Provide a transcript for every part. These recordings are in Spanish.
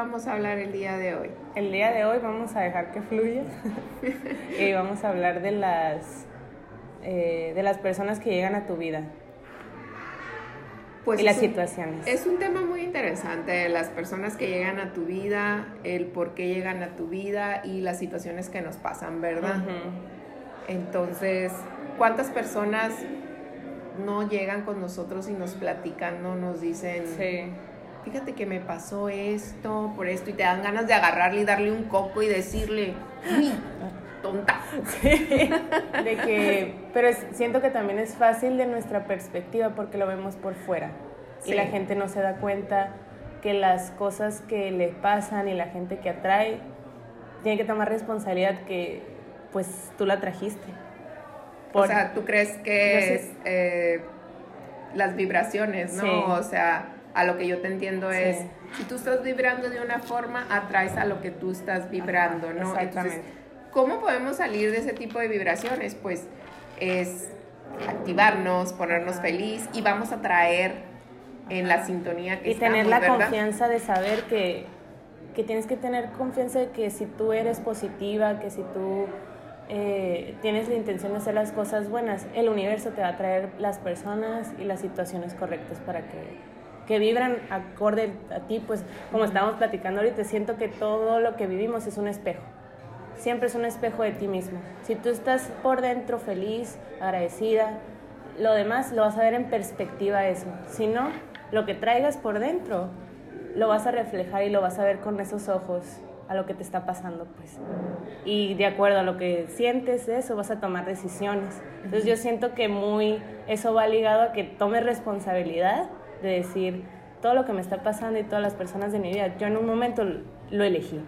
vamos a hablar el día de hoy? El día de hoy vamos a dejar que fluya y vamos a hablar de las, eh, de las personas que llegan a tu vida. Pues y las un- situaciones. Es un tema muy interesante, las personas que llegan a tu vida, el por qué llegan a tu vida y las situaciones que nos pasan, ¿verdad? Entonces, ¿cuántas personas no llegan con nosotros y nos platican, no nos dicen, Sí. Fíjate que me pasó esto, por esto, y te dan ganas de agarrarle y darle un coco y decirle, "Uy, tonta. De que, pero es- siento que también es fácil de nuestra perspectiva porque lo vemos por fuera Sí. y la gente no se da cuenta que las cosas que le pasan y la gente que atrae tiene que tomar responsabilidad que pues tú la trajiste. O sea, ¿tú crees que No sé. es eh, las vibraciones, no? Sí. O sea, a lo que yo te entiendo Sí. es, si tú estás vibrando de una forma, atraes a lo que tú estás vibrando, Ajá, ¿no? exactamente. Entonces, ¿cómo podemos salir de ese tipo de vibraciones? Pues es activarnos, ponernos Ajá. feliz y vamos a traer en la sintonía que y tener estamos, la ¿verdad? confianza de saber que, que tienes que tener confianza de que si tú eres positiva, que si tú eh, tienes la intención de hacer las cosas buenas, el universo te va a traer las personas y las situaciones correctas para que, que vibran acorde a ti, pues como estábamos platicando ahorita, siento que todo lo que vivimos es un espejo. Siempre es un espejo de ti mismo. Si tú estás por dentro feliz, agradecida, lo demás lo vas a ver en perspectiva eso. Si no, lo que traigas por dentro lo vas a reflejar y lo vas a ver con esos ojos a lo que te está pasando, pues. Y de acuerdo a lo que sientes eso, vas a tomar decisiones. Entonces yo siento que muy eso va ligado a que tomes responsabilidad de decir todo lo que me está pasando y todas las personas de mi vida, yo en un momento lo elegí.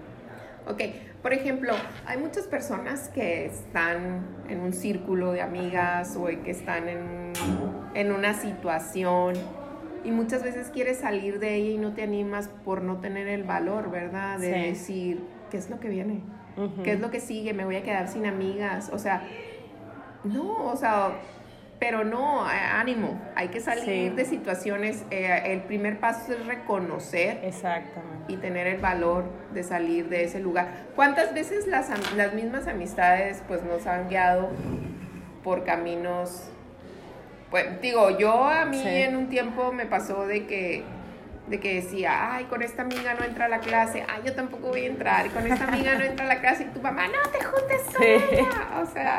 Ok, por ejemplo, hay muchas personas que están en un círculo de amigas o que están en, en una situación y muchas veces quieres salir de ella y no te animas por no tener el valor, ¿verdad? De Sí. decir, ¿qué es lo que viene? Ujú. ¿Qué es lo que sigue? Me voy a quedar sin amigas. O sea, no, o sea, pero no, ánimo. Hay que salir Sí. de situaciones. eh, el primer paso es reconocer Exactamente. y tener el valor de salir de ese lugar. ¿Cuántas veces las, las mismas amistades pues nos han guiado por caminos? Pues digo, yo a mí Sí. en un tiempo me pasó de que de que decía, ay, con esta amiga no entra a la clase, ay, yo tampoco voy a entrar, y con esta amiga no entra a la clase, y tu mamá, no te juntes con Sí. ella. O sea,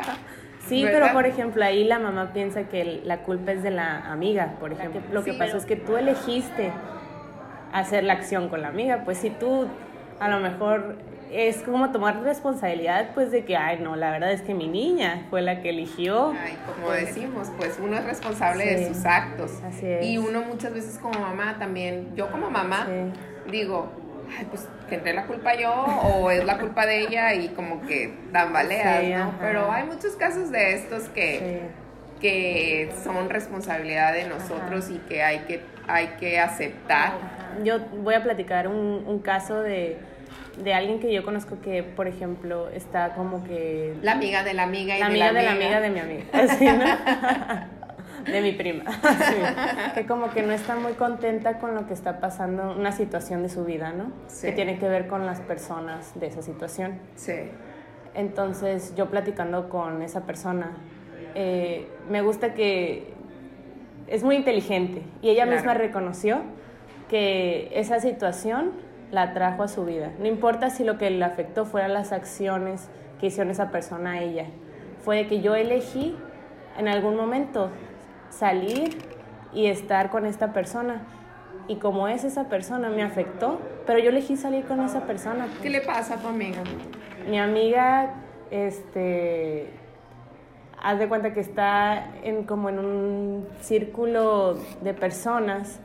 Sí, ¿verdad? pero por ejemplo, ahí la mamá piensa que la culpa es de la amiga, por ejemplo. Lo que Sí, pasa pero- es que tú elegiste hacer la acción con la amiga, pues si tú a lo mejor es como tomar responsabilidad, pues de que, ay, no, la verdad es que mi niña fue la que eligió. Ay, como decimos, pues uno es responsable de sus actos. Así es. Y uno muchas veces como mamá también, yo como mamá, Sí. digo, ay, pues tendré la culpa yo o es la culpa de ella y como que tambaleas, Sí, ¿no? ajá. Pero hay muchos casos de estos que, Sí. que son responsabilidad de nosotros y que hay que, hay que aceptar. Yo voy a platicar un, un caso de, de alguien que yo conozco que, por ejemplo, está como que La amiga de la amiga y la de amiga la de la amiga. amiga de mi amiga. Así, ¿no? De mi prima. Sí. Que como que no está muy contenta con lo que está pasando, una situación de su vida, ¿no? Sí. Que tiene que ver con las personas de esa situación. Sí. Entonces, yo platicando con esa persona, eh, me gusta que es muy inteligente y ella Claro. misma reconoció que esa situación la trajo a su vida. No importa si lo que le afectó fueran las acciones que hicieron esa persona a ella. Fue de que yo elegí en algún momento salir y estar con esta persona. Y como es esa persona, me afectó, pero yo elegí salir con esa persona. pues. ¿Qué le pasa a tu amiga? Mi amiga, este, haz de cuenta que está en como en un círculo de personas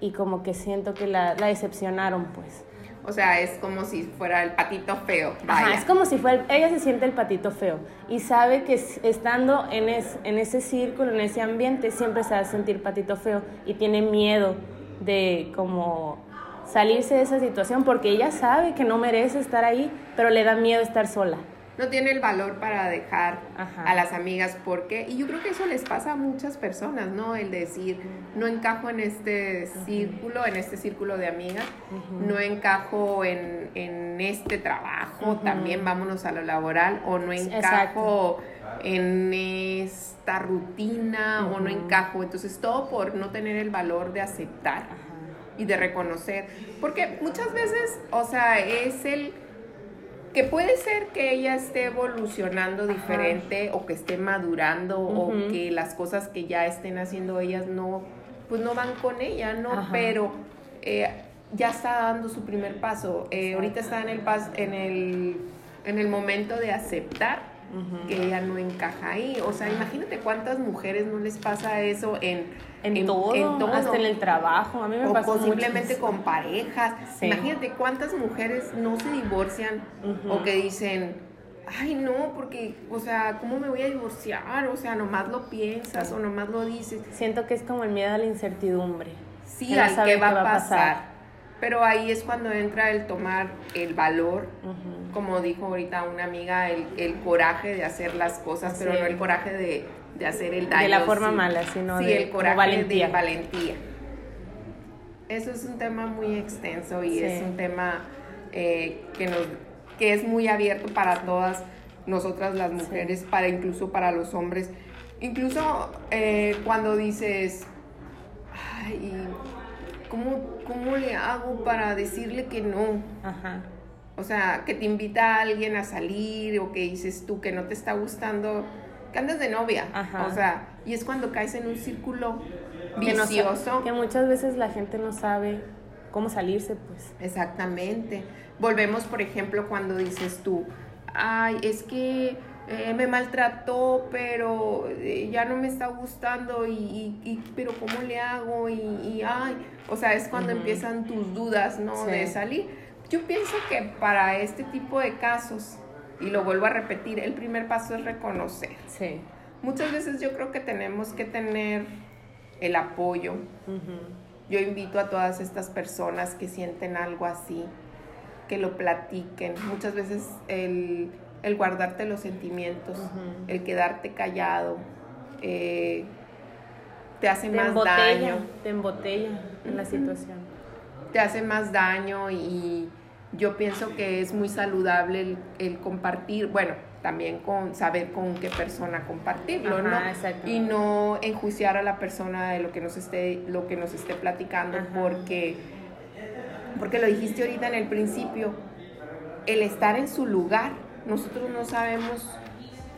y como que siento que la, la decepcionaron, pues. O sea, es como si fuera el patito feo. Ajá, Vaya. es como si fuera, ella se siente el patito feo y sabe que estando en, es- en ese círculo, en ese ambiente, siempre se va a sentir patito feo y tiene miedo de como salirse de esa situación porque ella sabe que no merece estar ahí, pero le da miedo estar sola. No tiene el valor para dejar Ajá. a las amigas porque y yo creo que eso les pasa a muchas personas no el decir no encajo en este círculo en este círculo de amigas no encajo en, en este trabajo también vámonos a lo laboral o no Exacto. encajo en esta rutina o no encajo. Entonces todo por no tener el valor de aceptar y de reconocer. Porque muchas veces, o sea, es el que puede ser que ella esté evolucionando diferente o que esté madurando o que las cosas que ya estén haciendo ellas no, pues no van con ella, ¿no? Ajá. Pero eh, ya está dando su primer paso. Eh, ahorita está en el, pas en, el, en el momento de aceptar Que ella no encaja ahí. O sea, imagínate cuántas mujeres no les pasa eso en, En, todo, en todo. hasta en el trabajo. A mí me o pasó o simplemente mucho. con parejas. Sí. Imagínate cuántas mujeres no se divorcian o que dicen, ay no, porque, o sea, ¿cómo me voy a divorciar? O sea, nomás lo piensas Sí. o nomás lo dices. Siento que es como el miedo a la incertidumbre. Sí, al que va, qué a pasar. Pero ahí es cuando entra el tomar el valor, Ujú. Como dijo ahorita una amiga, el, el coraje de hacer las cosas, pero no el coraje de, de hacer el daño. De la forma sí. mala, sino sí, de el coraje valentía. de valentía. Eso es un tema muy extenso y es un tema eh, que, nos, que es muy abierto para todas nosotras las mujeres, para incluso para los hombres. Incluso eh, cuando dices, ay, ¿cómo, ¿cómo le hago para decirle que no? Ajá. O sea, que te invita a alguien a salir o que dices tú que no te está gustando, que andas de novia. Ajá. O sea, y es cuando caes en un círculo Que, no sa- vicioso. que muchas veces la gente no sabe cómo salirse, pues. Exactamente. Volvemos, por ejemplo, cuando dices tú, ay, es que eh, me maltrató, pero eh, ya no me está gustando, y, y- y- pero ¿cómo le hago? Y, y, ay, o sea, es cuando empiezan tus dudas, ¿no? Sí. De salir. Yo pienso que para este tipo de casos, y lo vuelvo a repetir, el primer paso es reconocer. Sí. Muchas veces yo creo que tenemos que tener el apoyo, yo invito a todas estas personas que sienten algo así, que lo platiquen. Muchas veces el, el guardarte los sentimientos, el quedarte callado, eh, te hace Te más embotella, daño. te embotella en la situación. Te hace más daño y yo pienso que es muy saludable el, el compartir, bueno, también con saber con qué persona compartirlo, Ajá, ¿no? Y no enjuiciar a la persona de lo que nos esté, lo que nos esté platicando, Ajá. porque, porque lo dijiste ahorita en el principio, el estar en su lugar, nosotros no sabemos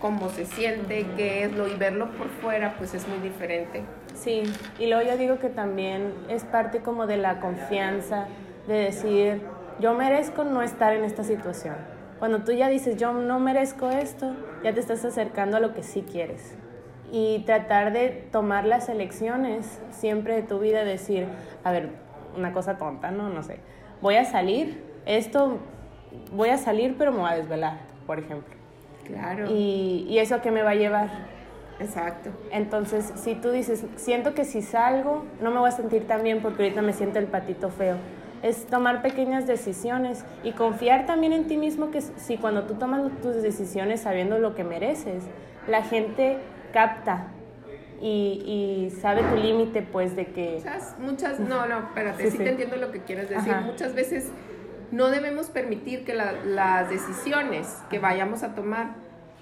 cómo se siente, qué es lo, y verlo por fuera, pues es muy diferente. Sí, y luego yo digo que también es parte como de la confianza, de decir, yo merezco no estar en esta situación. Cuando tú ya dices, yo no merezco esto, ya te estás acercando a lo que sí quieres. Y tratar de tomar las elecciones siempre de tu vida, decir, a ver, una cosa tonta, ¿no? No sé, voy a salir, esto, voy a salir, pero me voy a desvelar, por ejemplo. Claro. ¿Y, y eso a qué me va a llevar? Exacto. Entonces, si tú dices, siento que si salgo, no me voy a sentir tan bien porque ahorita me siento el patito feo. Es tomar pequeñas decisiones y confiar también en ti mismo que si cuando tú tomas tus decisiones sabiendo lo que mereces, la gente capta y, y sabe tu límite, pues, de que... Muchas, muchas, no, no, espérate, Sí, sí, sí. te entiendo lo que quieres decir. Ajá. Muchas veces no debemos permitir que la- las decisiones que vayamos a tomar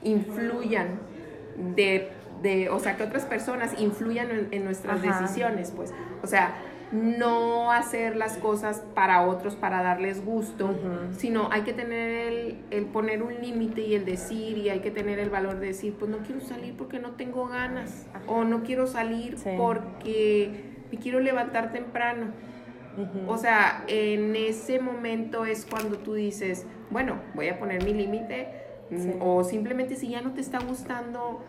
influyan de, de, o sea, que otras personas influyan en, en nuestras Ajá. decisiones, pues. O sea, no hacer las cosas para otros para darles gusto, sino hay que tener el, el poner un límite y el decir y hay que tener el valor de decir, pues no quiero salir porque no tengo ganas o no quiero salir Sí. porque me quiero levantar temprano. O sea, en ese momento es cuando tú dices, bueno, voy a poner mi límite mm, Sí. o simplemente si ya no te está gustando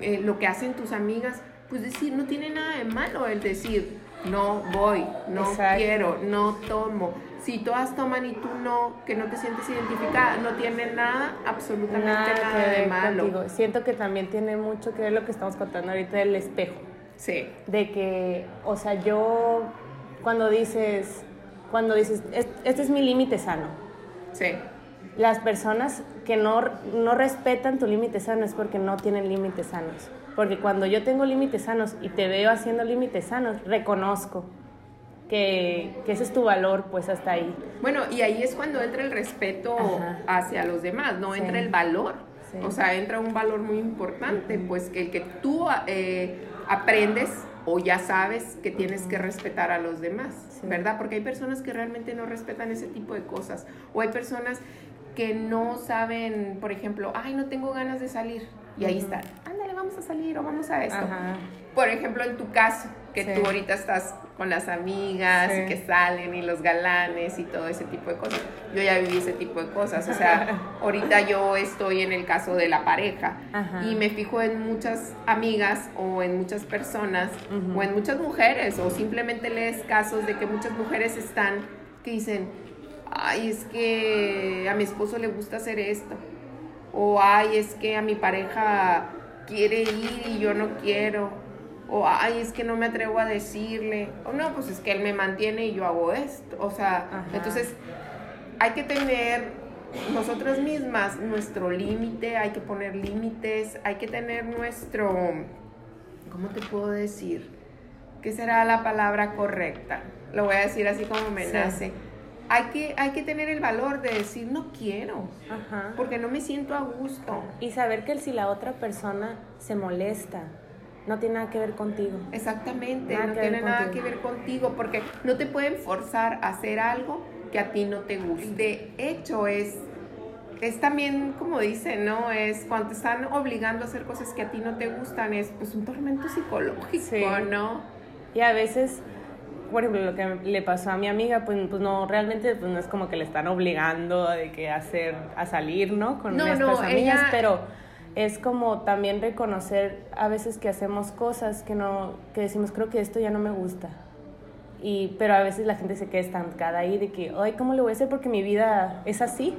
eh, lo que hacen tus amigas, pues decir, no tiene nada de malo el decir, no voy, no Exacto. quiero, no tomo. Si todas toman y tú no, que no te sientes identificada, no tiene nada, absolutamente nada, de malo. contigo. Siento que también tiene mucho que ver lo que estamos contando ahorita del espejo. Sí, de que, o sea, yo cuando dices, cuando dices, "Es- este es mi límite sano, sí, las personas que no, no respetan tu límite sano es porque no tienen límites sanos. Porque cuando yo tengo límites sanos y te veo haciendo límites sanos, reconozco que, que, ese es tu valor, pues hasta ahí. Bueno, y ahí es cuando entra el respeto hacia los demás, no entra el valor. O sea, entra un valor muy importante, pues que el que tú eh, aprendes o ya sabes que tienes que respetar a los demás, ¿verdad? Porque hay personas que realmente no respetan ese tipo de cosas. O hay personas que no saben, por ejemplo, ay, no tengo ganas de salir. Y ahí está, ándale, vamos a salir o vamos a esto. Por ejemplo, en tu caso, que tú ahorita estás con las amigas y que salen y los galanes y todo ese tipo de cosas. Yo ya viví ese tipo de cosas. O sea, ahorita yo estoy en el caso de la pareja y me fijo en muchas amigas o en muchas personas o en muchas mujeres o simplemente lees casos de que muchas mujeres están que dicen, ay, es que a mi esposo le gusta hacer esto. O ay, es que a mi pareja quiere ir y yo no quiero o ay, es que no me atrevo a decirle, o no, pues es que él me mantiene y yo hago esto, o sea, entonces hay que tener nosotras mismas nuestro límite, hay que poner límites, hay que tener nuestro, ¿cómo te puedo decir? ¿Qué será la palabra correcta? Lo voy a decir así como me nace. Hay que, hay que tener el valor de decir no quiero, porque no me siento a gusto. Y saber que si la otra persona se molesta, no tiene nada que ver contigo. Exactamente, no tiene nada que ver contigo porque no te pueden forzar a hacer algo que a ti no te guste. De hecho, es, es también, como dicen, ¿no? Es cuando te están obligando a hacer cosas que a ti no te gustan, es pues un tormento psicológico, ¿no? Y a veces, por ejemplo, lo que le pasó a mi amiga, pues, pues no, realmente pues no es como que le están obligando de que hacer, a salir, ¿no? Con nuestras amigas, pero es como también reconocer a veces que hacemos cosas que no que decimos creo que esto ya no me gusta y pero a veces la gente se queda estancada ahí de que ay cómo le voy a hacer porque mi vida es así.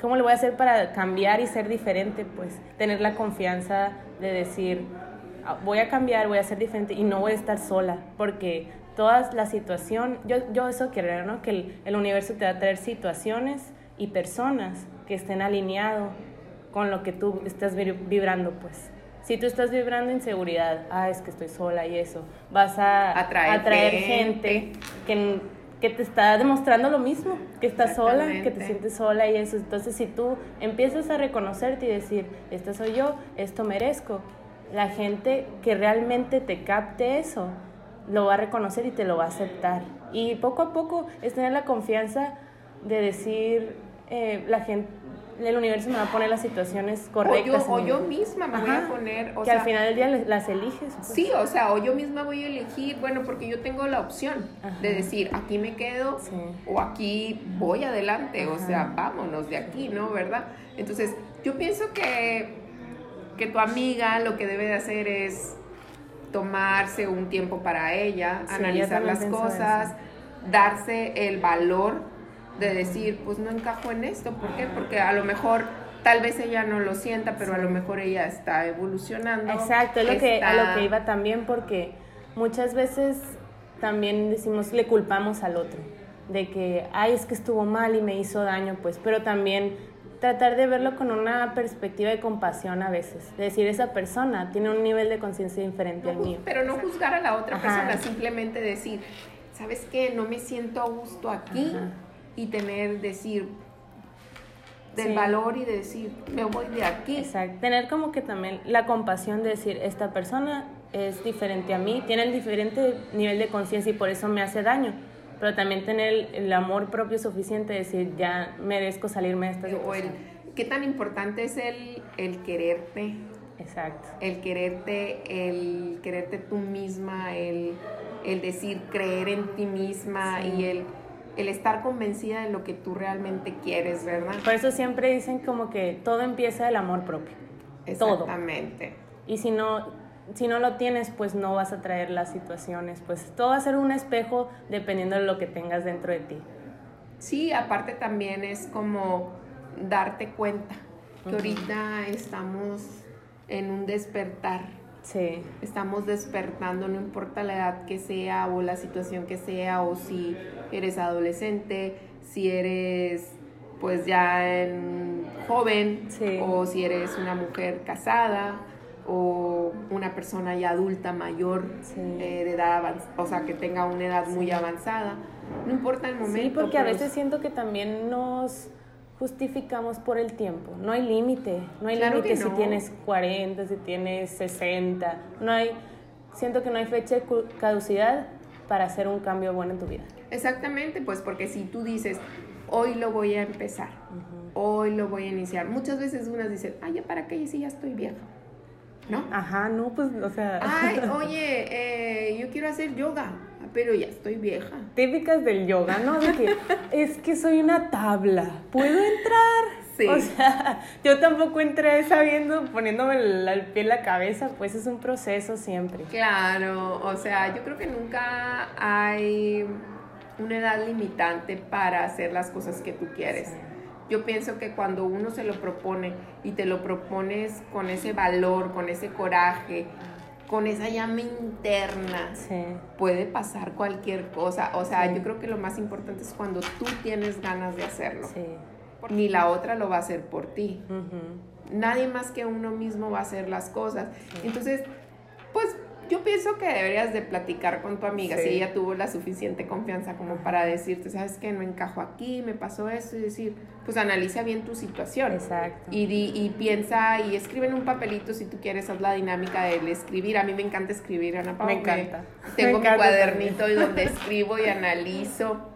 Cómo le voy a hacer para cambiar y ser diferente pues tener la confianza de decir ah, voy a cambiar voy a ser diferente y no voy a estar sola porque toda la situación yo yo eso quiero no que el, el universo te va a traer situaciones y personas que estén alineados con lo que tú estás vibrando, pues. Si tú estás vibrando inseguridad, ah, es que estoy sola y eso, vas a atraer, gente, que, que, te está demostrando lo mismo, que estás sola, que te sientes sola y eso. Entonces, si tú empiezas a reconocerte y decir, esta soy yo, esto merezco, la gente que realmente te capte eso, lo va a reconocer y te lo va a aceptar. Y poco a poco es tener la confianza de decir, eh, la gente el universo me va a poner las situaciones correctas. O yo, misma me voy a poner. O que al final del día las eliges. Pues. Sí, o sea, o yo misma voy a elegir, bueno, porque yo tengo la opción de decir, aquí me quedo o aquí voy adelante, o sea, vámonos de aquí, ¿no? ¿Verdad? Entonces, yo pienso que, que tu amiga lo que debe de hacer es tomarse un tiempo para ella, analizar las cosas, darse el valor de decir, pues no encajo en esto. ¿Por qué? Porque a lo mejor tal vez ella no lo sienta, pero a lo mejor ella está evolucionando. Exacto, es lo que, a lo que iba también, porque muchas veces también decimos, le culpamos al otro, de que, ay, es que estuvo mal y me hizo daño, pues, pero también tratar de verlo con una perspectiva de compasión a veces, de decir, esa persona tiene un nivel de conciencia diferente al mío. Pero no juzgar a la otra persona, simplemente decir, ¿sabes qué? No me siento a gusto aquí y tener, decir, del valor y de decir, me voy de aquí. Exacto, tener como que también la compasión de decir, esta persona es diferente a mí, tiene el diferente nivel de conciencia y por eso me hace daño. Pero también tener el, amor propio suficiente de decir, ya merezco salirme de esta situación. ¿Qué tan importante es el, el quererte? Exacto. El quererte, el quererte tú misma, el, el decir, creer en ti misma y el el estar convencida de lo que tú realmente quieres, ¿verdad? Por eso siempre dicen como que todo empieza del amor propio. Exactamente. Y si no, si no lo tienes, pues no vas a traer las situaciones. Pues todo va a ser un espejo dependiendo de lo que tengas dentro de ti. Sí, aparte también es como darte cuenta que ahorita estamos en un despertar. Sí. Estamos despertando, no importa la edad que sea o la situación que sea o si eres adolescente, si eres pues ya en joven Sí. o si eres una mujer casada o una persona ya adulta mayor Sí. eh, de edad avanzada, o sea, que tenga una edad muy avanzada. No importa el momento. Sí, porque a veces siento que también nos justificamos por el tiempo. No hay límite. No hay Claro límite que si no. tienes 40, si tienes 60. No hay, siento que no hay fecha de caducidad para hacer un cambio bueno en tu vida. Exactamente, pues porque si tú dices, hoy lo voy a empezar, hoy lo voy a iniciar, muchas veces unas dicen, ay, ¿ya para qué? Si ya estoy vieja, ¿no? Ajá, no, pues, o sea, Ay, oye, eh, yo quiero hacer yoga, pero ya estoy vieja. típicas del yoga, ¿no? De que es que soy una tabla, ¿puedo entrar? Sí. O sea, yo tampoco entré sabiendo, poniéndome el, el pie en la cabeza, pues es un proceso siempre. Claro, o sea, yo creo que nunca hay una edad limitante para hacer las cosas que tú quieres. Sí. Yo pienso que cuando uno se lo propone y te lo propones con ese valor, con ese coraje, con esa llama interna, Sí. puede pasar cualquier cosa. O sea, Sí. yo creo que lo más importante es cuando tú tienes ganas de hacerlo. Sí. Ni la otra lo va a hacer por ti. Nadie más que uno mismo va a hacer las cosas. Entonces, pues yo pienso que deberías de platicar con tu amiga Sí. si ella tuvo la suficiente confianza como para decirte, sabes que no encajo aquí, me pasó esto, y decir, pues analiza bien tu situación. Exacto. Y, di- y piensa y escribe en un papelito si tú quieres, haz la dinámica del escribir. A mí me encanta escribir, Ana Paula. Me encanta. Tengo Me mi cuadernito y donde escribo y analizo.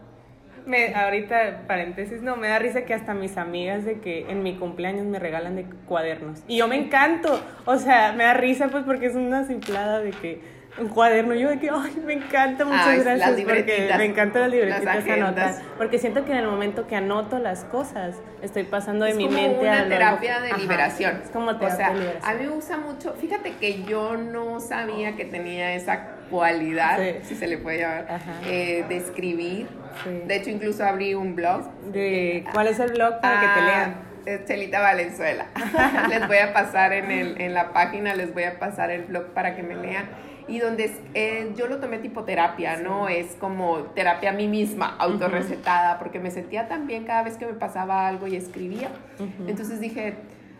Me, ahorita, paréntesis, no, me da risa que hasta mis amigas de que en mi cumpleaños me regalan de cuadernos. Y yo me encanto. O sea, me da risa pues porque es una simplada de que un cuaderno. Yo de que, ay, me encanta, muchas Ay, las gracias. Porque me encantan las libretitas las anotar. Porque siento que en el momento que anoto las cosas, estoy pasando de es mi como mente una a lo- terapia de Ajá, liberación. Es como terapia o sea, de liberación. a mí me gusta mucho. Fíjate que yo no sabía que tenía esa cualidad, Sí. si se le puede llamar, eh, de escribir. Sí. De hecho, incluso abrí un blog. De, ¿Cuál es el blog para que te Ah, lean? Chelita Valenzuela. les voy a pasar en, el, en la página, les voy a pasar el blog para que me lean. Y donde eh, yo lo tomé tipo terapia, ¿no? Es como terapia a mí misma, autorrecetada, porque me sentía tan bien cada vez que me pasaba algo y escribía. Ujú. Entonces dije,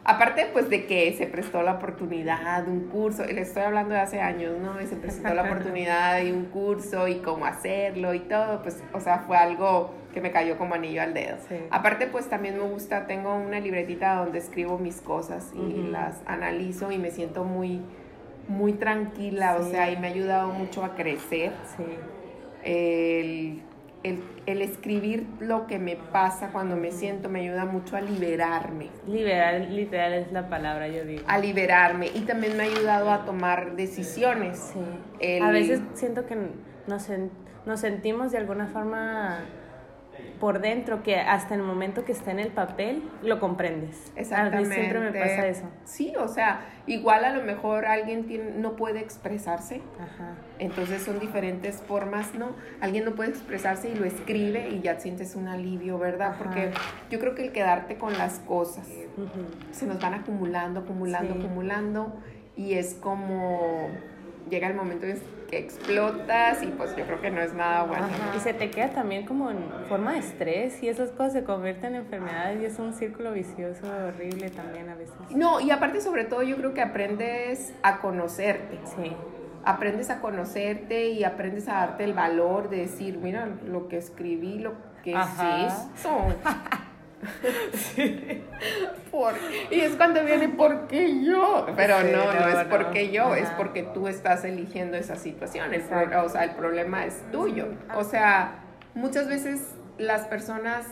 aparte pues de que se prestó la oportunidad, un curso, le estoy hablando de hace años, ¿no? Y se prestó la oportunidad y un curso y cómo hacerlo y todo, pues, o sea, fue algo que me cayó como anillo al dedo. Sí. Aparte pues también me gusta, tengo una libretita donde escribo mis cosas y las analizo y me siento muy, muy tranquila, o sea, y me ha ayudado mucho a crecer Sí. el, el- el escribir lo que me pasa cuando me siento me ayuda mucho a liberarme, Liberar, literal es la palabra, yo digo. a liberarme y también me ha ayudado a tomar decisiones. Sí. El- A veces siento que nos, nos sentimos de alguna forma por dentro que hasta el momento que está en el papel lo comprendes. A Exactamente. mí siempre me pasa eso. Sí, o sea, igual a lo mejor alguien tiene, no puede expresarse, Ajá. entonces son diferentes formas, ¿no? Alguien no puede expresarse y lo escribe y ya sientes un alivio, ¿verdad? Ajá. Porque yo creo que el quedarte con las cosas se nos van acumulando, acumulando, Sí. acumulando y es como llega el momento en que explotas y pues yo creo que no es nada bueno. Ajá. Y se te queda también como en forma de estrés y esas cosas se convierten en enfermedades y es un círculo vicioso horrible también a veces. No, y aparte sobre todo yo creo que aprendes a conocerte. Sí. Aprendes a conocerte y aprendes a darte el valor de decir, mira, lo que escribí, lo que Ajá. Por- y es cuando viene ¿por qué yo? Pero Sí, no, no, no, es no. porque yo, es porque tú estás eligiendo esa situación. El pro- Exacto. o sea, el problema es tuyo. O sea, muchas veces las personas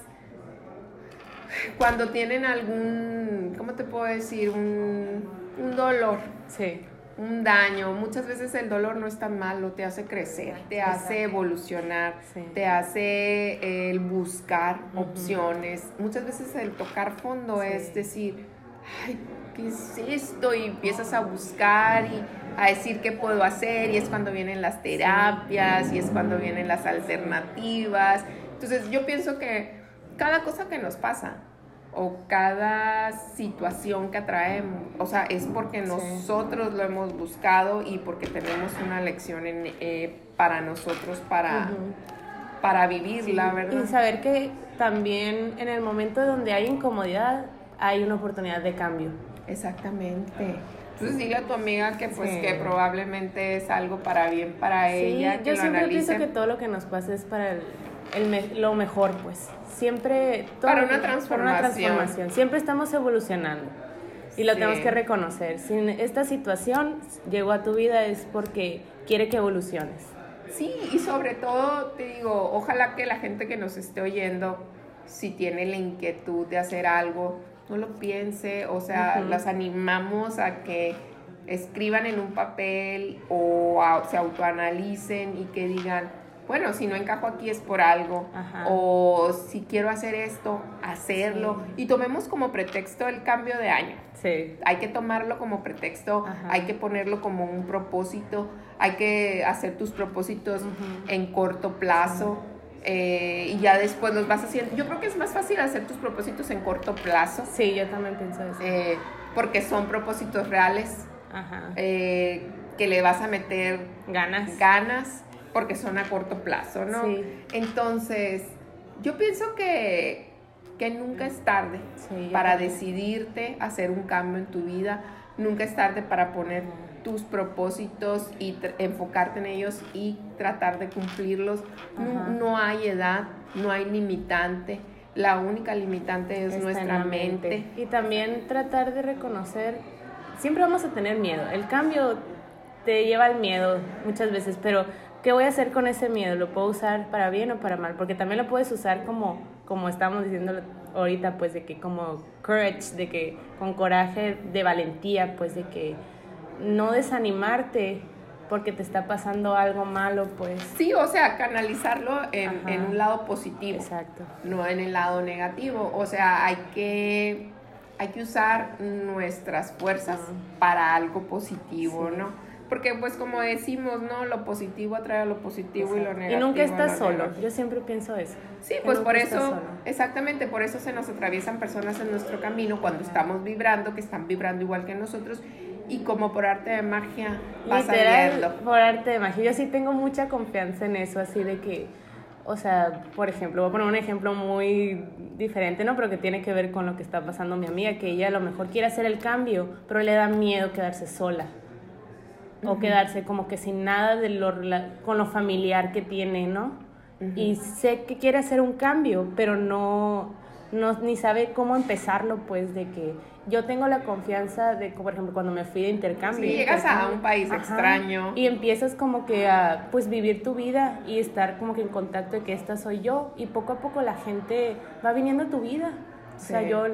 cuando tienen algún, ¿cómo te puedo decir? Un, un dolor, Sí. Un daño. Muchas veces el dolor no es tan malo, te hace crecer, te hace evolucionar, Sí. te hace eh, el buscar opciones. Muchas veces el tocar fondo Sí. es decir, ay, ¿qué es esto? Y empiezas a buscar y a decir qué puedo hacer y es cuando vienen las terapias y es cuando vienen las alternativas. Entonces yo pienso que cada cosa que nos pasa o cada situación que atraemos, o sea, es porque nosotros lo hemos buscado y porque tenemos una lección en, eh, para nosotros para, para vivirla, ¿verdad? Y saber que también en el momento donde hay incomodidad hay una oportunidad de cambio. Exactamente. Entonces dile a tu amiga que pues que probablemente es algo para bien para ella. Que yo siempre pienso que todo lo que nos pasa es para el, lo mejor, pues. Siempre... para una transformación. Para una transformación. Siempre estamos evolucionando. Y lo tenemos que reconocer. Si esta situación llegó a tu vida es porque quiere que evoluciones. Sí, y sobre todo te digo, ojalá que la gente que nos esté oyendo, si tiene la inquietud de hacer algo, no lo piense, o sea, las animamos a que escriban en un papel o se autoanalicen y que digan, bueno, si no encajo aquí es por algo, o si quiero hacer esto, hacerlo, y tomemos como pretexto el cambio de año. Sí. Hay que tomarlo como pretexto, hay que ponerlo como un propósito, hay que hacer tus propósitos en corto plazo. Eh, y ya después los vas haciendo. Yo creo que es más fácil hacer tus propósitos en corto plazo. Sí, yo también pienso eso. Eh, porque son propósitos reales. Eh, que le vas a meter ganas. Ganas, porque son a corto plazo, ¿no? Sí. Entonces, yo pienso que, que nunca es tarde para decidirte hacer un cambio en tu vida. Nunca es tarde para poner tus propósitos y enfocarte en ellos y tratar de cumplirlos. No, hay edad, no hay limitante. La única limitante es nuestra mente. Y también tratar de reconocer, siempre vamos a tener miedo. El cambio te lleva al miedo muchas veces, pero ¿qué voy a hacer con ese miedo? ¿Lo puedo usar para bien o para mal? Porque también lo puedes usar como, como estamos diciendo ahorita, pues de que como courage, de que con coraje, de valentía, pues de que no desanimarte porque te está pasando algo malo, pues. Sí, o sea, canalizarlo en, un lado positivo. Exacto. No en el lado negativo. O sea, hay que, hay que usar nuestras fuerzas para algo positivo, ¿no? Porque pues como decimos, ¿no? Lo positivo atrae a lo positivo y lo negativo. Y nunca estás solo, yo siempre pienso eso. Sí, pues por eso, exactamente, por eso se nos atraviesan personas en nuestro camino cuando estamos vibrando, que están vibrando igual que nosotros y como por arte de magia vas Literal, por arte de magia. Yo sí tengo mucha confianza en eso, así de que, o sea, por ejemplo, voy a poner un ejemplo muy diferente, ¿no? Pero que tiene que ver con lo que está pasando mi amiga, que ella a lo mejor quiere hacer el cambio, pero le da miedo quedarse sola. O quedarse como que sin nada de lo, con lo familiar que tiene, ¿no? Y sé que quiere hacer un cambio, pero no, no, ni sabe cómo empezarlo, pues, de que yo tengo la confianza de, por ejemplo, cuando me fui de intercambio. Sí, llegas a un país extraño. Y empiezas como que a, pues, vivir tu vida y estar como que en contacto de que esta soy yo. Y poco a poco la gente va viniendo a tu vida. O sea, yo,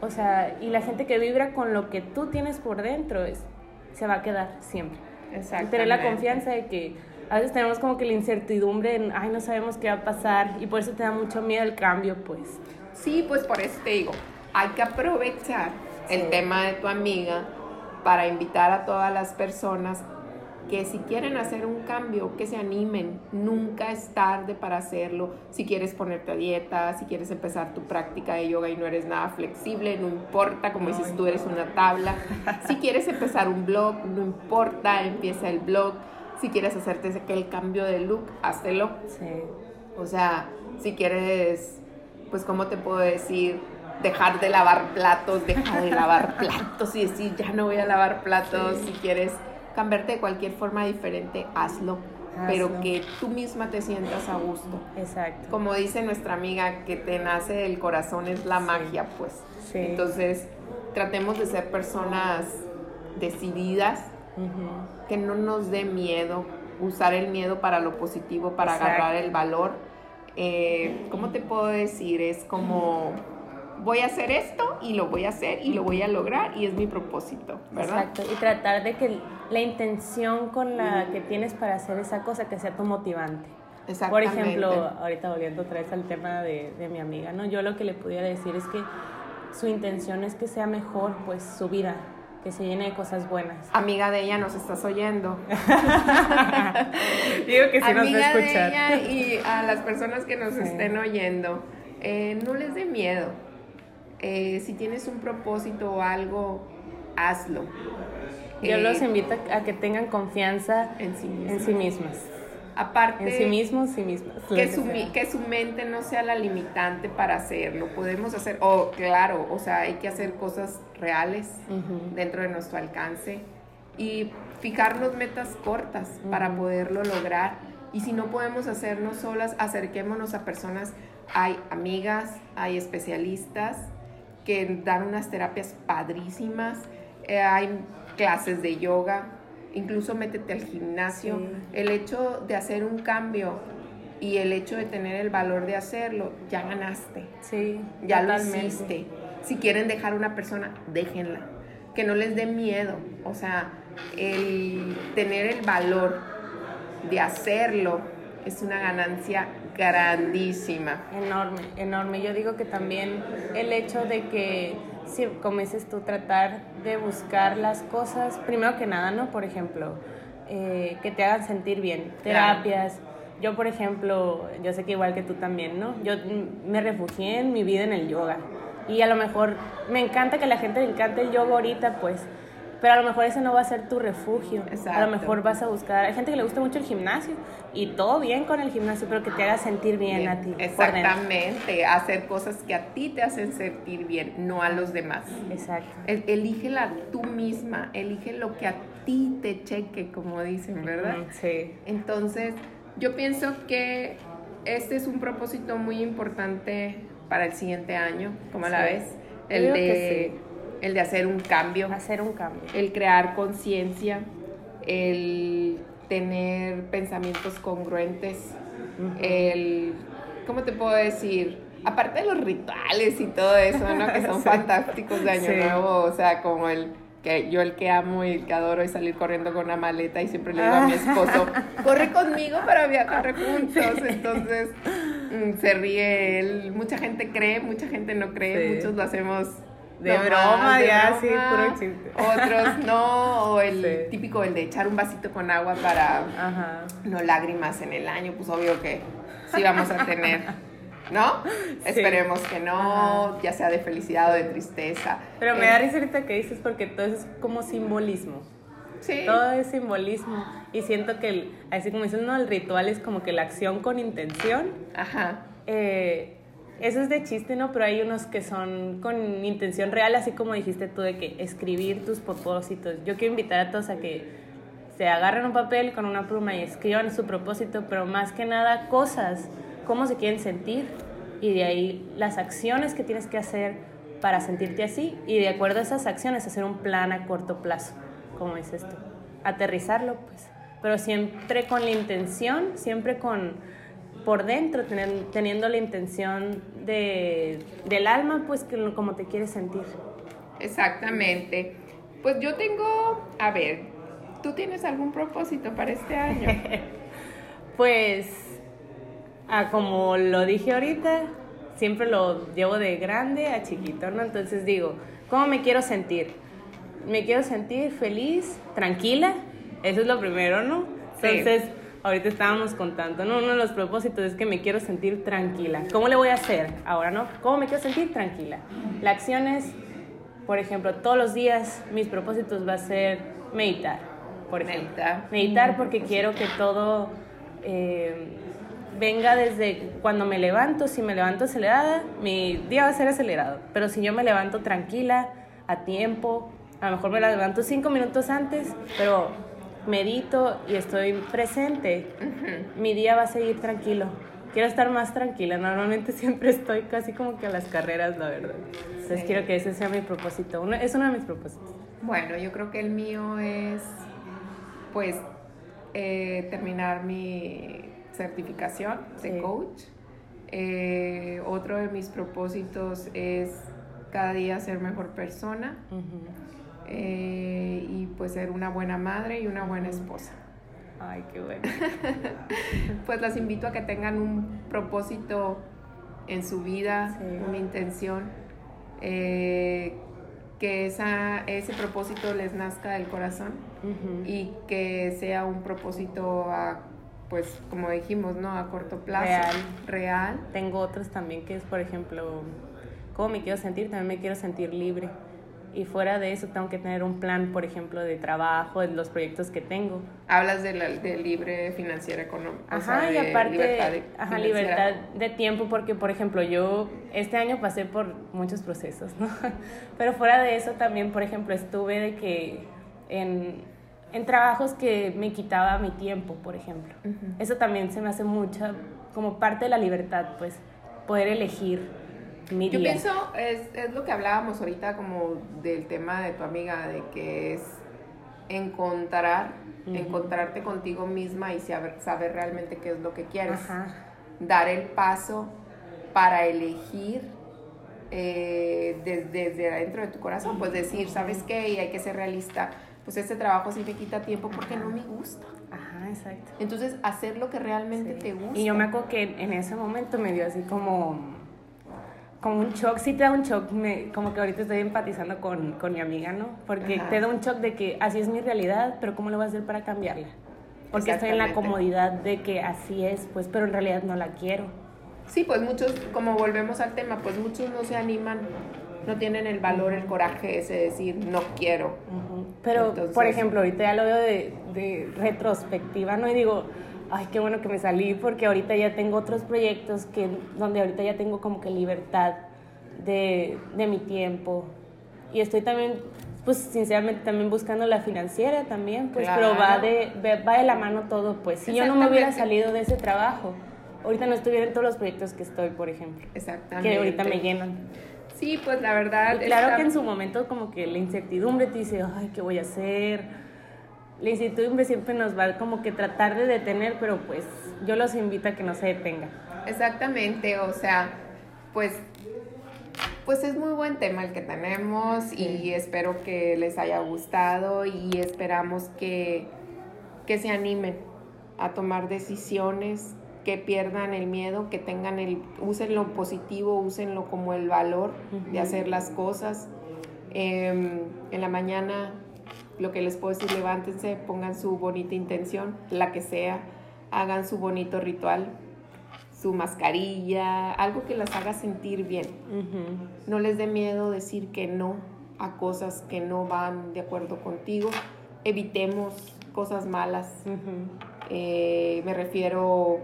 o sea, y la gente que vibra con lo que tú tienes por dentro es, se va a quedar siempre. Exacto. Tener la confianza de que a veces tenemos como que la incertidumbre en, ay, no sabemos qué va a pasar y por eso te da mucho miedo el cambio, pues. Sí, pues por eso te digo, hay que aprovechar el tema de tu amiga para invitar a todas las personas que si quieren hacer un cambio, que se animen. Nunca es tarde para hacerlo. Si quieres ponerte a dieta, si quieres empezar tu práctica de yoga y no eres nada flexible, no importa, como dices tú, eres una tabla. Si quieres empezar un blog, no importa, empieza el blog. Si quieres hacerte el cambio de look, háztelo. Sí. O sea, si quieres, pues, ¿cómo te puedo decir? dejar de lavar platos, dejar de lavar platos y decir, ya no voy a lavar platos. Si quieres cambiarte de cualquier forma diferente, hazlo. Pero que tú misma te sientas a gusto. Exacto. Como dice nuestra amiga, que te nace del corazón es la magia, pues. Entonces, tratemos de ser personas decididas, que no nos dé miedo, usar el miedo para lo positivo, para agarrar el valor. Eh, ¿Cómo te puedo decir? Es como voy a hacer esto y lo voy a hacer y lo voy a lograr y es mi propósito, ¿verdad? Exacto, y tratar de que la intención con la que tienes para hacer esa cosa que sea tu motivante. Por ejemplo, ahorita volviendo otra vez al tema de, de, mi amiga, ¿no? Yo lo que le pudiera decir es que su intención es que sea mejor, pues, su vida, que se llene de cosas buenas. Amiga de ella, nos estás oyendo. Digo que sí nos va a escuchar. De ella y a las personas que nos estén oyendo, eh, no les dé miedo eh, si tienes un propósito o algo, hazlo. Yo los eh, invito a que tengan confianza en sí mismas. Aparte, en sí mismos, sí mismas. Que su, que su mente no sea la limitante para hacerlo. Podemos hacer, o claro, o sea, hay que hacer cosas reales dentro de nuestro alcance y fijarnos metas cortas para poderlo lograr. Y si no podemos hacernos solas, acerquémonos a personas. Hay amigas, hay especialistas que dan unas terapias padrísimas, eh, hay clases de yoga, incluso métete al gimnasio. El hecho de hacer un cambio y el hecho de tener el valor de hacerlo, ya ganaste. Sí, ya lo hiciste. Si quieren dejar a una persona, déjenla. Que no les dé miedo. O sea, el tener el valor de hacerlo es una ganancia grandísima. Enorme, enorme. Yo digo que también el hecho de que si, como dices tú, tratar de buscar las cosas, primero que nada, ¿no? Por ejemplo, eh, que te hagan sentir bien, terapias. Yo, por ejemplo, yo sé que igual que tú también, ¿no? Yo me refugié en mi vida en el yoga. Y a lo mejor me encanta que a la gente le encante el yoga ahorita, pues pero a lo mejor ese no va a ser tu refugio. A lo mejor vas a buscar. Hay gente que le gusta mucho el gimnasio y todo bien con el gimnasio, pero que te haga sentir bien, a ti. Exactamente, hacer cosas que a ti te hacen sentir bien, no a los demás. Exacto. elígela tú misma, elige lo que a ti te cheque, como dicen, ¿verdad? Sí. Entonces, yo pienso que este es un propósito muy importante para el siguiente año, como la ves? El de el de hacer un cambio. Hacer un cambio. El crear conciencia, el tener pensamientos congruentes, el, ¿cómo te puedo decir? Aparte de los rituales y todo eso, ¿no? Que son fantásticos de Año Nuevo, o sea, como el que yo el que amo y el que adoro es salir corriendo con una maleta y siempre le digo a mi esposo, corre conmigo para viajar juntos, entonces mm, se ríe él, mucha gente cree, mucha gente no cree, muchos lo hacemos de broma, ya, sí, puro chiste. Otros no, o el típico, el de echar un vasito con agua para no lágrimas en el año, pues obvio que sí vamos a tener, ¿no? Esperemos que no, ya sea de felicidad o de tristeza. Pero me da risa ahorita que dices porque todo es como simbolismo. Sí. Todo es simbolismo. Y siento que, el, así como dicen, no, el ritual es como que la acción con intención. Ajá. Eh, eso es de chiste, ¿no? Pero hay unos que son con intención real, así como dijiste tú, de que escribir tus propósitos. Yo quiero invitar a todos a que se agarren un papel con una pluma y escriban su propósito, pero más que nada cosas, cómo se quieren sentir y de ahí las acciones que tienes que hacer para sentirte así y de acuerdo a esas acciones hacer un plan a corto plazo, como es esto. Aterrizarlo, pues, pero siempre con la intención, siempre con por dentro, teniendo la intención de, del alma, pues que, como te quieres sentir. Exactamente. Pues yo tengo, a ver, ¿tú tienes algún propósito para este año? pues, ah, como lo dije ahorita, siempre lo llevo de grande a chiquito, ¿no? Entonces digo, ¿cómo me quiero sentir? Me quiero sentir feliz, tranquila, eso es lo primero, ¿no? Entonces, ahorita estábamos contando, ¿no? Uno de los propósitos es que me quiero sentir tranquila. ¿Cómo le voy a hacer ahora, no? ¿Cómo me quiero sentir tranquila? La acción es, por ejemplo, todos los días mis propósitos va a ser meditar, por ejemplo. Meditar. Meditar porque quiero que todo eh, venga desde cuando me levanto. Si me levanto acelerada, mi día va a ser acelerado. Pero si yo me levanto tranquila, a tiempo, a lo mejor me levanto cinco minutos antes, pero medito y estoy presente, mi día va a seguir tranquilo. Quiero estar más tranquila. Normalmente siempre estoy casi como que a las carreras, la verdad. Entonces quiero que ese sea mi propósito. es uno de mis propósitos. Bueno, yo creo que el mío es, pues, eh, terminar mi certificación de coach. Eh, otro de mis propósitos es cada día ser mejor persona. Eh, y pues ser una buena madre y una buena esposa. Ay, qué bueno. pues las invito a que tengan un propósito en su vida, una intención, eh, que esa, ese propósito les nazca del corazón y que sea un propósito a, pues como dijimos, ¿no? A corto plazo. Real. Real. Tengo otros también que es, por ejemplo, cómo me quiero sentir, también me quiero sentir libre y fuera de eso tengo que tener un plan, por ejemplo, de trabajo, de los proyectos que tengo. Hablas de, la, de libre financiera económica. Ajá, y aparte, libertad de, ajá, libertad de tiempo, porque, por ejemplo, yo este año pasé por muchos procesos, ¿no? Pero fuera de eso también, por ejemplo, estuve de que en, en trabajos que me quitaba mi tiempo, por ejemplo. Eso también se me hace mucha, como parte de la libertad, pues, poder elegir yo pienso, es, es lo que hablábamos ahorita como del tema de tu amiga, de que es encontrar, encontrarte contigo misma y saber, saber realmente qué es lo que quieres. Dar el paso para elegir eh, desde, adentro de tu corazón, pues decir, ¿sabes qué? Y hay que ser realista. Pues este trabajo sí me quita tiempo porque no me gusta. Ajá, exacto. Entonces, hacer lo que realmente te gusta. Y yo me acuerdo que en ese momento me dio así como como un shock, sí te da un shock, me, como que ahorita estoy empatizando con, con mi amiga, ¿no? Porque te da un shock de que así es mi realidad, pero ¿cómo lo voy a hacer para cambiarla? Porque estoy en la comodidad de que así es, pues, pero en realidad no la quiero. Sí, pues muchos, como volvemos al tema, pues muchos no se animan, no tienen el valor, el coraje ese de decir, no quiero. Pero, por ejemplo, ahorita ya lo veo de, de retrospectiva, ¿no? Y digo, ay, qué bueno que me salí porque ahorita ya tengo otros proyectos que, donde ahorita ya tengo como que libertad de, de mi tiempo. Y estoy también, pues sinceramente también buscando la financiera también, pues, pero va de, va de la mano todo, pues. Si yo no me hubiera salido de ese trabajo, ahorita no estuviera en todos los proyectos que estoy, por ejemplo. Exactamente. Que ahorita me llenan. Sí, pues la verdad. claro que en su momento como que la incertidumbre te dice, ay, ¿qué voy a hacer? La incertidumbre siempre nos va como que tratar de detener, pero pues yo los invito a que no se detengan. Exactamente, o sea, pues pues es muy buen tema el que tenemos y espero que les haya gustado y esperamos que, que se animen a tomar decisiones, que pierdan el miedo, que tengan el, usen lo positivo, úsenlo como el valor de hacer las cosas. Em, en la mañana lo que les puedo decir, levántense, pongan su bonita intención, la que sea, hagan su bonito ritual, su mascarilla, algo que las haga sentir bien. No les dé miedo decir que no a cosas que no van de acuerdo contigo. Evitemos cosas malas. Eh, me refiero,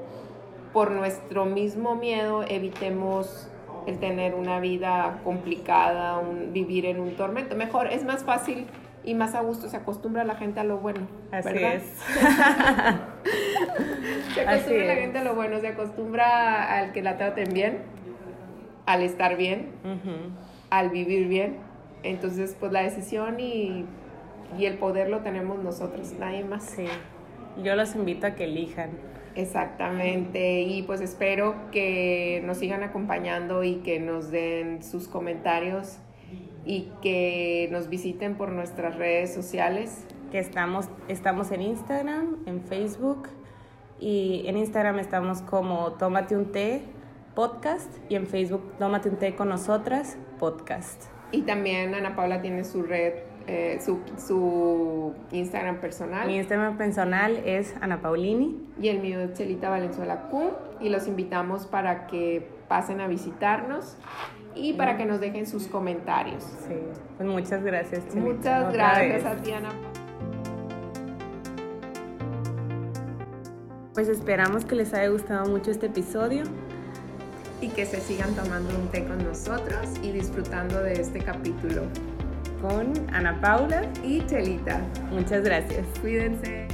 por nuestro mismo miedo, evitemos el tener una vida complicada, un, vivir en un tormento. Mejor, es más fácil y más a gusto se acostumbra la gente a lo bueno. Así es. se acostumbra la gente a lo bueno, se acostumbra al que la traten bien, al estar bien, al vivir bien. Entonces, pues la decisión y, y, el poder lo tenemos nosotros, nadie más. Sí. Yo los invito a que elijan. Exactamente, y pues espero que nos sigan acompañando y que nos den sus comentarios y que nos visiten por nuestras redes sociales. Que estamos, estamos en Instagram, en Facebook y en Instagram estamos como Tómate un té podcast y en Facebook Tómate un té con nosotras podcast. Y también Ana Paula tiene su red, eh, su, su, Instagram personal. Mi Instagram personal es Ana Paulini. Y el mío es Chelita Valenzuela Q. Y los invitamos para que pasen a visitarnos y para que nos dejen sus comentarios. Sí, pues muchas gracias. Muchas gracias a Pues esperamos que les haya gustado mucho este episodio. Y que se sigan tomando un té con nosotros y disfrutando de este capítulo. Con Ana Paula y Chelita. Muchas gracias. Cuídense.